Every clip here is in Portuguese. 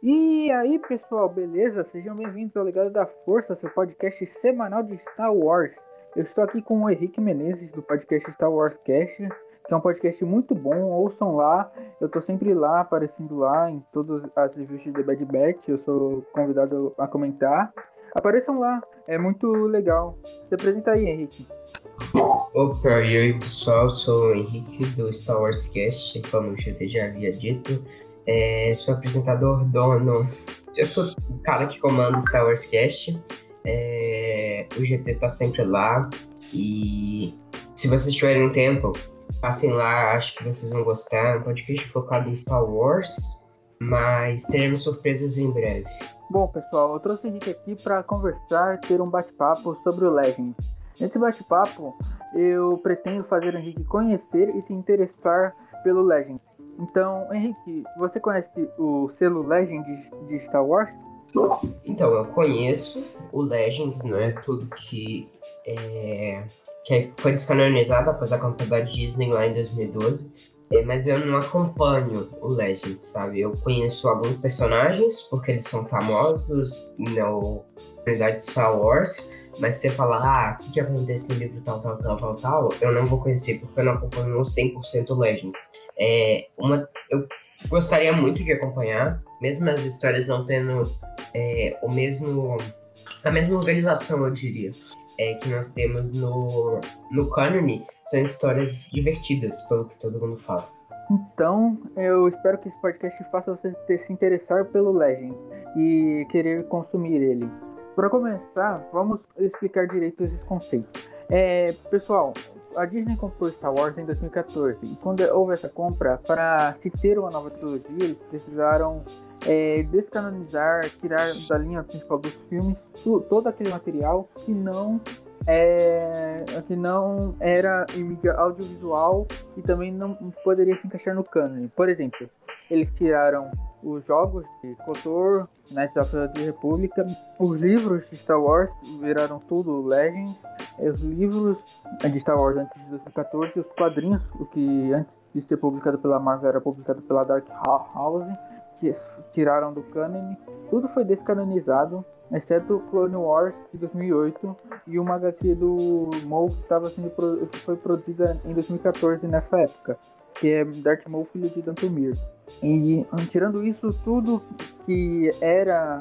E aí, pessoal, beleza? Sejam bem-vindos ao Legado da Força, seu podcast semanal de Star Wars. Eu estou aqui com o Henrique Menezes, do podcast Star Wars Cast, que é um podcast muito bom, ouçam lá. Eu tô sempre lá, aparecendo lá em todas as reviews de The Bad Batch, eu sou convidado a comentar. Apareçam lá, é muito legal. Se apresenta aí, Henrique. Opa, e aí pessoal, sou o Henrique do Star Wars Cast, como GT já havia dito. É, sou apresentador, dono. Eu sou o cara que comanda o Star Wars Cast. É, o GT tá sempre lá. E se vocês tiverem um tempo, passem lá, acho que vocês vão gostar. É um podcast focado em Star Wars, mas teremos surpresas em breve. Bom, pessoal, eu trouxe o Henrique aqui para conversar, ter um bate-papo sobre o Legends. Nesse bate-papo, eu pretendo fazer o Henrique conhecer e se interessar pelo Legends. Então, Henrique, você conhece o selo Legends de Star Wars? Então, eu conheço o Legends, não é tudo que, é, que foi descanonizado após a compra da Disney lá em 2012. É, mas eu não acompanho o Legends, sabe? Eu conheço alguns personagens, porque eles são famosos na comunidade de Star Wars, mas se você falar, ah, o que, que acontece no livro tal, tal, tal, tal, tal, eu não vou conhecer, porque eu não acompanho 100% Legends. É, uma, eu gostaria muito de acompanhar, mesmo as histórias não tendo é, o mesmo, a mesma organização, eu diria, é, que nós temos no, no Canon, são histórias divertidas, pelo que todo mundo fala. Então, eu espero que esse podcast faça você se interessar pelo Legend e querer consumir ele. Para começar, vamos explicar direito esses conceitos. É, pessoal, a Disney comprou Star Wars em 2014 e quando houve essa compra, para se ter uma nova trilogia, eles precisaram é, descanonizar, tirar da linha principal dos filmes todo aquele material que não é, que não era em mídia audiovisual e também não poderia se encaixar no canon. Por exemplo, eles tiraram os jogos de KOTOR, Knights of the Republic, os livros de Star Wars viraram tudo Legends, os livros de Star Wars antes de 2014, os quadrinhos, o que antes de ser publicado pela Marvel era publicado pela Dark House, que tiraram do canon, tudo foi descanonizado, exceto Clone Wars de 2008 e uma HQ do Maul que, estava sendo, foi produzida em 2014 nessa época, que é Darth Maul, filho de Dantomir. E tirando isso, tudo que era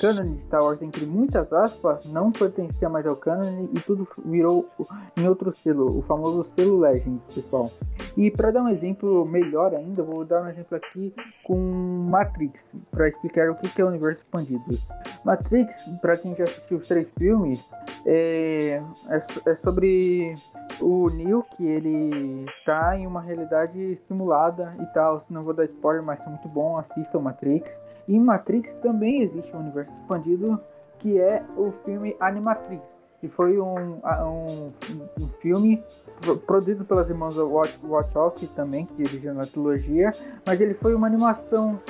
canon de Star Wars, entre muitas aspas, não pertencia mais ao canon e tudo virou em outro selo, o famoso selo Legends, pessoal. E para dar um exemplo melhor ainda, vou dar um exemplo aqui com Matrix, para explicar o que é o universo expandido. Matrix, para quem já assistiu os três filmes, é, é, é sobre o Neo que ele tá em uma realidade simulada e tal. Não vou dar spoiler, mas é muito bom. Assistam Matrix. E em Matrix também existe um universo expandido que é o filme Animatrix, que foi um, um, um filme produzido pelas irmãs Wachowski também, que dirigiram a trilogia, mas ele foi uma animação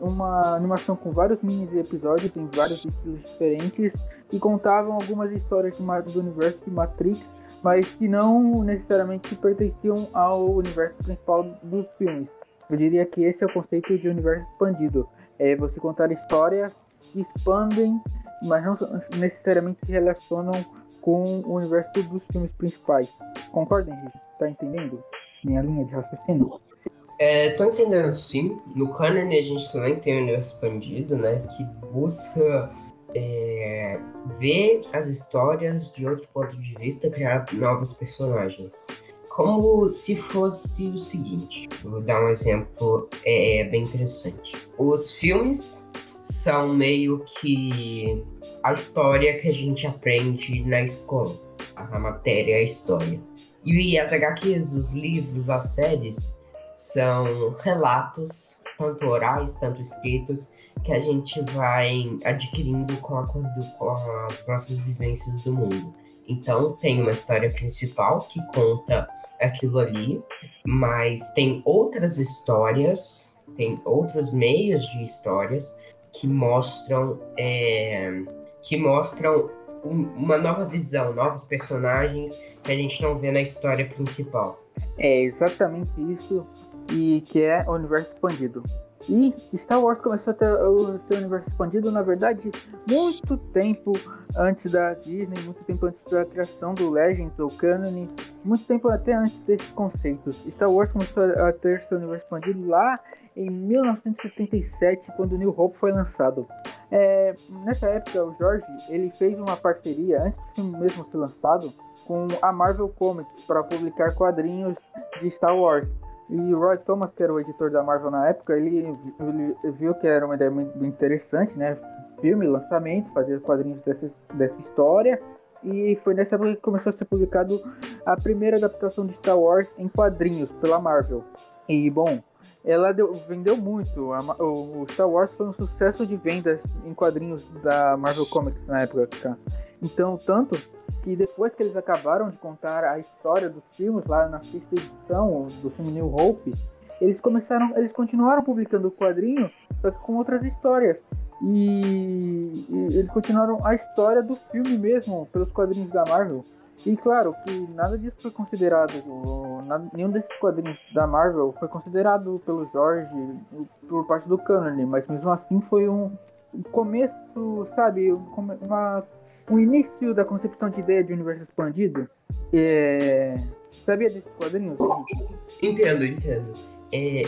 uma animação com vários mini episódios, tem vários estilos diferentes e contavam algumas histórias do universo de Matrix mas que não necessariamente pertenciam ao universo principal dos filmes. Eu diria que esse é o conceito de universo expandido. É você contar histórias que expandem, mas não necessariamente se relacionam com o universo dos filmes principais. Concorda, Henrique? Tá entendendo minha linha de raciocínio? É, tô entendendo sim. No canon a gente também tem o universo expandido, né? Que busca é, ver as histórias de outro ponto de vista, criar novos personagens. Como se fosse o seguinte, vou dar um exemplo é, bem interessante. Os filmes são meio que a história que a gente aprende na escola, a matéria, a história. E as HQs, os livros, as séries são relatos, tanto orais, tanto escritos, que a gente vai adquirindo com, a, com as nossas vivências do mundo. Então, tem uma história principal que conta aquilo ali, mas tem outras histórias, tem outros meios de histórias que mostram é, que mostram um, uma nova visão, novos personagens que a gente não vê na história principal. É exatamente isso e que é o universo expandido. E Star Wars começou a ter o seu universo expandido, na verdade, muito tempo antes da Disney, muito tempo antes da criação do Legends ou Canon, muito tempo até antes desses conceitos. Star Wars começou a ter seu universo expandido lá em 1977, quando New Hope foi lançado. É, nessa época, o George ele fez uma parceria, antes do filme mesmo ser lançado, com a Marvel Comics para publicar quadrinhos de Star Wars. E o Roy Thomas, que era o editor da Marvel na época, ele, ele viu que era uma ideia muito interessante, né? Filme, lançamento, fazer quadrinhos dessa, dessa história. E foi nessa época que começou a ser publicado a primeira adaptação de Star Wars em quadrinhos pela Marvel. E, bom, ela deu, vendeu muito. A, o Star Wars foi um sucesso de vendas em quadrinhos da Marvel Comics na época. Então, tanto que depois que eles acabaram de contar a história dos filmes lá na sexta edição do filme New Hope, eles começaram, eles continuaram publicando o quadrinho, só que com outras histórias. E, e, eles continuaram a história do filme mesmo, pelos quadrinhos da Marvel. E claro que nada disso foi considerado, nada, nenhum desses quadrinhos da Marvel foi considerado pelo Jorge por parte do canon, mas mesmo assim foi um, um começo, sabe, uma o início da concepção de ideia de universo expandido. É... Sabia desses quadrinhos? Entendo, entendo. É,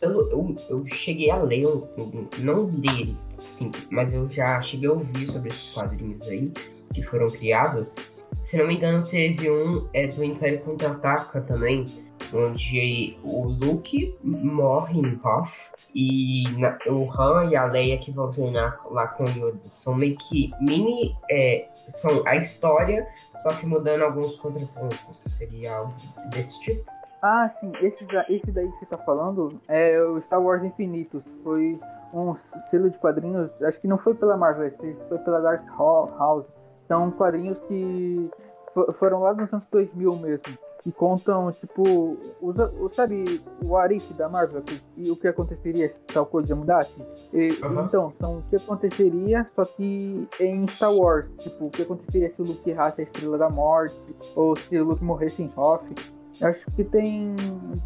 pelo, eu, eu cheguei a ler, um, não dele, sim, mas eu já cheguei a ouvir sobre esses quadrinhos aí que foram criados. Se não me engano, teve um é, do Império Contra-Ataca também, onde o Luke morre em Hoth e na, o Han e a Leia que vão treinar lá com o Yoda são meio que mini é, são a história, só que mudando alguns contrapontos. Seria algo desse tipo? Ah, sim. Esse, esse daí que você tá falando é o Star Wars Infinitos. Foi um selo de quadrinhos, acho que não foi pela Marvel, foi pela Dark House. São quadrinhos que foram lá nos anos 2000 mesmo que contam, tipo, usa, sabe o Arif da Marvel e o que aconteceria se tal coisa mudasse? E, uhum. Então, são o que aconteceria, só que em Star Wars, tipo, o que aconteceria se o Luke errasse a Estrela da Morte, ou se o Luke morresse em Hoth. Eu acho que tem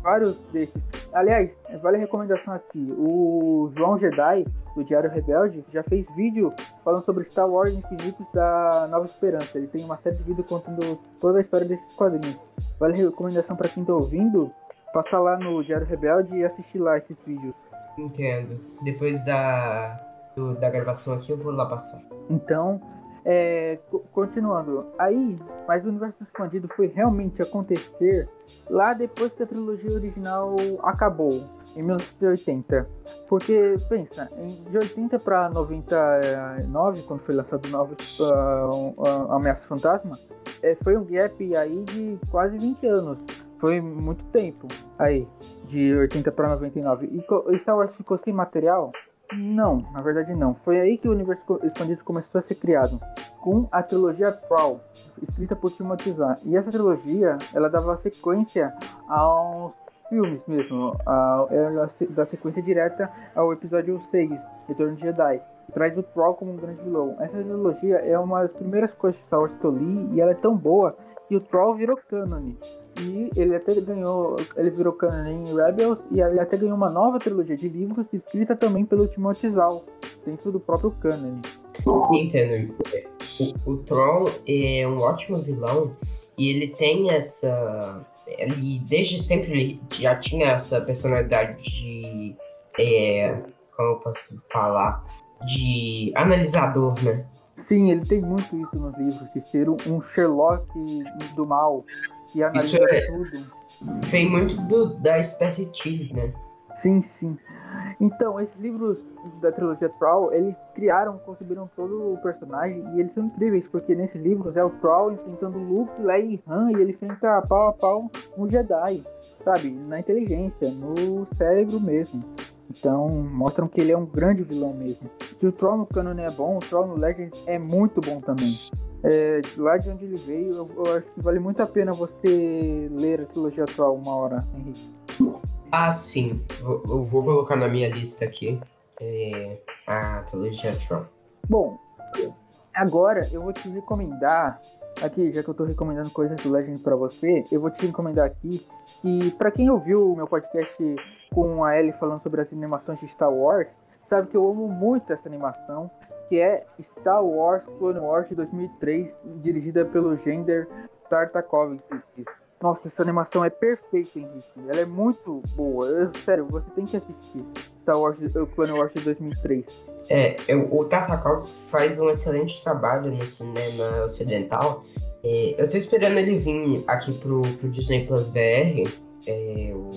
vários desses. Aliás, vale a recomendação aqui. O João Jedi, do Diário Rebelde, já fez vídeo falando sobre Star Wars Infinitos da Nova Esperança. Ele tem uma série de vídeos contando toda a história desses quadrinhos. Vale a recomendação para quem tá ouvindo, passar lá no Diário Rebelde e assistir lá esses vídeos. Entendo. Depois da, do, da gravação aqui eu vou lá passar. Então, é, continuando. Aí, mas o universo expandido foi realmente acontecer lá depois que a trilogia original acabou, em 1980. Porque, pensa, de 80 para 99, quando foi lançado Novos uh, uh, Ameaça Fantasma, é, foi um gap aí de quase 20 anos. Foi muito tempo aí, de 80 para 99. E Star Wars ficou sem material? Não, na verdade não. Foi aí que o universo expandido começou a ser criado, com a trilogia Prowl, escrita por Timothy Zahn. E essa trilogia, ela dava sequência aos filmes mesmo, a, ela da sequência direta ao episódio 6, Retorno de Jedi traz o Troll como um grande vilão. Essa trilogia é uma das primeiras coisas de Star Wars que eu li e ela é tão boa que o Troll virou canon. E ele até ganhou, ele virou canon em Rebels e ele até ganhou uma nova trilogia de livros escrita também pelo Timothy Zahn, dentro do próprio canon. Entendo. O, o Troll é um ótimo vilão e ele tem essa ele desde sempre ele já tinha essa personalidade de é, como eu posso falar de analisador, né? Sim, ele tem muito isso nos livros, de ser um Sherlock do mal, que analisa isso é... tudo. Vem muito do, da espécie X, né? Sim, sim. Então, esses livros da trilogia Troll, eles criaram, conceberam todo o personagem e eles são incríveis, porque nesses livros é o Troll enfrentando Luke, Leia e Han e ele enfrenta pau a pau um Jedi, sabe? Na inteligência, no cérebro mesmo. Então, mostram que ele é um grande vilão mesmo. Se o Troll no canon é bom, o Troll no Legends é muito bom também. É, lá de onde ele veio, eu, eu, acho que vale muito a pena você ler a trilogia Troll uma hora, Henrique. Ah, sim. Eu, eu vou colocar na minha lista aqui é, a trilogia Troll. Bom, agora eu vou te recomendar aqui, já que eu tô recomendando coisas do Legend para você, eu vou te recomendar aqui que, para quem ouviu o meu podcast com a Ellie falando sobre as animações de Star Wars, sabe que eu amo muito essa animação, que é Star Wars Clone Wars de 2003, dirigida pelo Gender Tartakovsky. Nossa, essa animação é perfeita, Henrique. Ela é muito boa. Eu, sério, você tem que assistir Star Wars Clone Wars de 2003. É, eu, o Tartakovsky faz um excelente trabalho no cinema ocidental. É, eu tô esperando ele vir aqui pro, pro Disney Plus VR, é, o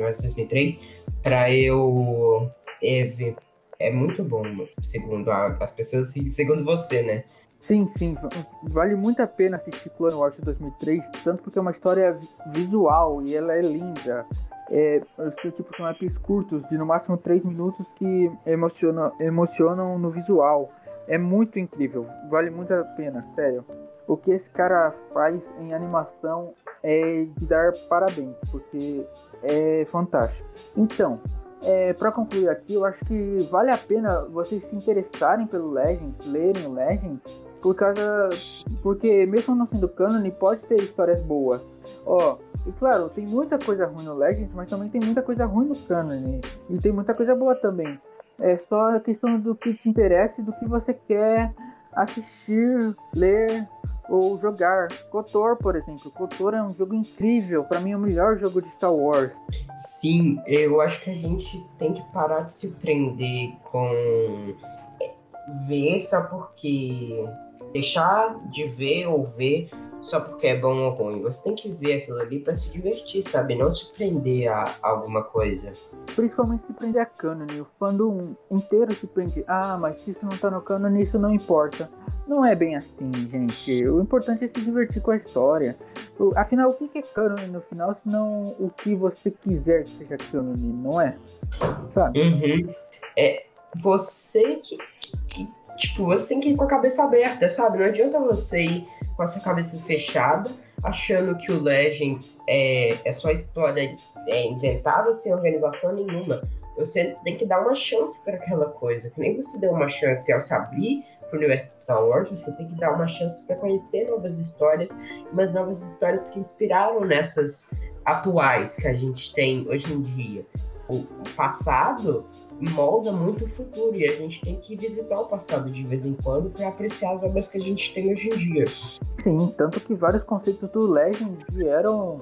Wars 2003, pra eu é, ver. É muito bom, segundo a, as pessoas, segundo você, né? Sim, sim, vale muito a pena assistir Clone Wars 2003, tanto porque é uma história visual e ela é linda. É, tipo, são apps curtos, de no máximo 3 minutos, que emocionam, emocionam no visual. É muito incrível, vale muito a pena, sério. O que esse cara faz em animação é de dar parabéns, porque é fantástico. Então, é, para concluir aqui, eu acho que vale a pena vocês se interessarem pelo Legend, lerem o Legend, por causa. Porque mesmo não sendo canon, pode ter histórias boas. Ó, e claro, tem muita coisa ruim no Legends, mas também tem muita coisa ruim no canon. E tem muita coisa boa também. É só a questão do que te interessa e do que você quer assistir, ler ou jogar. Kotor, por exemplo. Kotor é um jogo incrível. Para mim é o melhor jogo de Star Wars. Sim, eu acho que a gente tem que parar de se prender com é, ver só porque deixar de ver ou ver só porque é bom ou ruim. Você tem que ver aquilo ali para se divertir, sabe? Não se prender a alguma coisa. Principalmente se prender a canon. O fandom inteiro se prende. Ah, mas isso não tá no canon, isso não importa. Não é bem assim, gente. O importante é se divertir com a história. Afinal, o que é canon no final, se não o que você quiser que seja canon, não é? Sabe? Uhum. É você que, que Tipo, você tem que ir com a cabeça aberta, sabe? Não adianta você ir com essa cabeça fechada, achando que o Legends é, é só história é, inventada sem organização nenhuma. Você tem que dar uma chance para aquela coisa. Que nem você deu uma chance ao se abrir para o universo de Star Wars, você tem que dar uma chance para conhecer novas histórias, mas novas histórias que inspiraram nessas atuais que a gente tem hoje em dia. O passado molda muito o futuro e a gente tem que visitar o passado de vez em quando para apreciar as obras que a gente tem hoje em dia. Sim, tanto que vários conceitos do Legend vieram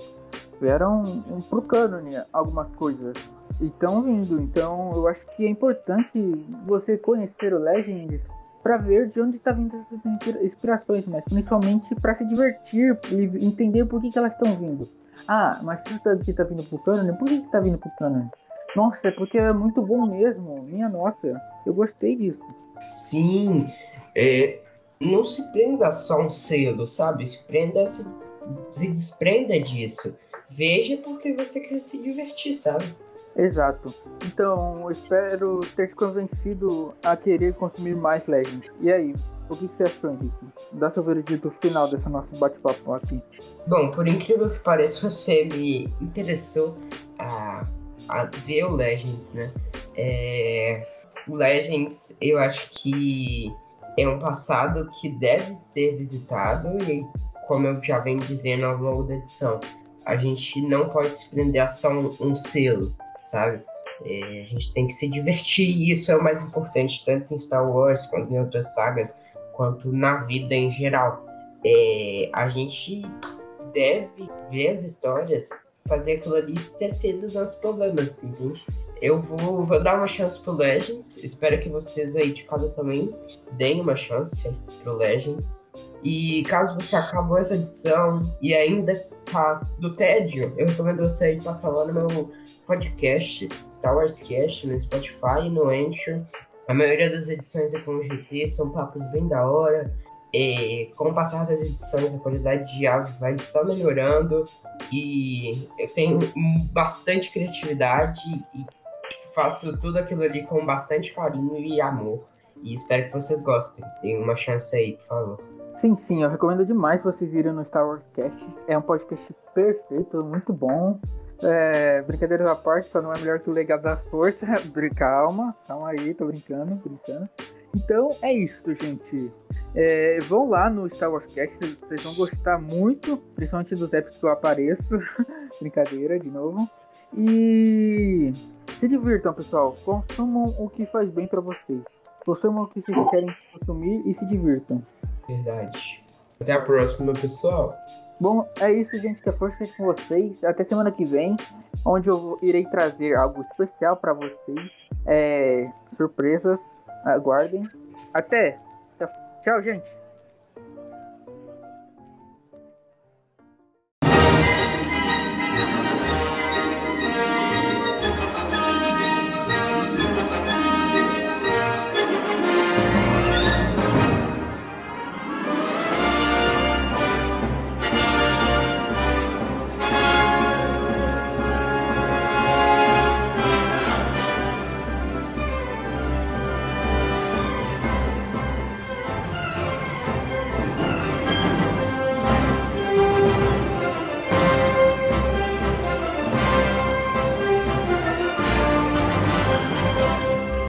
vieram pro cânone algumas coisas e estão vindo. Então eu acho que é importante você conhecer o Legends para ver de onde está vindo essas inspirações, mas principalmente para se divertir e entender por que, que elas estão vindo. Ah, mas isso aqui está vindo pro cânone, por que está vindo pro cânone? Nossa, é porque é muito bom mesmo. Minha nossa, eu gostei disso. Sim, é, não se prenda só um selo, sabe? Se prenda, se, se desprenda disso. Veja porque você quer se divertir, sabe? Exato. Então, eu espero ter te convencido a querer consumir mais Legends. E aí, o que, que você achou, Henrique? Dá seu veredito final dessa nossa bate-papo aqui. Bom, por incrível que pareça, você me interessou a a ver o Legends, né? É, o Legends, eu acho que é um passado que deve ser visitado e, como eu já venho dizendo ao longo da edição, a gente não pode se prender a só um, um selo, sabe? É, a gente tem que se divertir e isso é o mais importante, tanto em Star Wars quanto em outras sagas, quanto na vida em geral. É, a gente deve ver as histórias fazer aquilo ali esquecer dos nossos problemas, entende? Eu vou, vou dar uma chance pro Legends. Espero que vocês aí de casa também deem uma chance pro Legends. E caso você acabou essa edição e ainda tá do tédio, eu recomendo você aí passar lá no meu podcast, Star Wars Cast, no Spotify no Anchor. A maioria das edições é com o GT, são papos bem da hora. E, com o passar das edições, a qualidade de áudio vai só melhorando e eu tenho bastante criatividade e faço tudo aquilo ali com bastante carinho e amor. E espero que vocês gostem. Tem uma chance aí, por favor. Sim, sim, eu recomendo demais vocês irem no Star Wars Cast. É um podcast perfeito, muito bom. É, brincadeiras à parte, só não é melhor que o Legado da Força. Calma, calma aí, tô brincando, brincando. Então é isso, gente. É, vão lá no Star Wars Cast, vocês vão gostar muito, principalmente dos apps que eu apareço. Brincadeira, de novo. E se divirtam, pessoal. Consumam o que faz bem para vocês. Consumam o que vocês querem consumir e se divirtam. Verdade. Até a próxima, pessoal. Bom, é isso, gente. Que a força com vocês. Até semana que vem, onde eu irei trazer algo especial para vocês. É, surpresas. Aguardem. Até. Tchau, gente.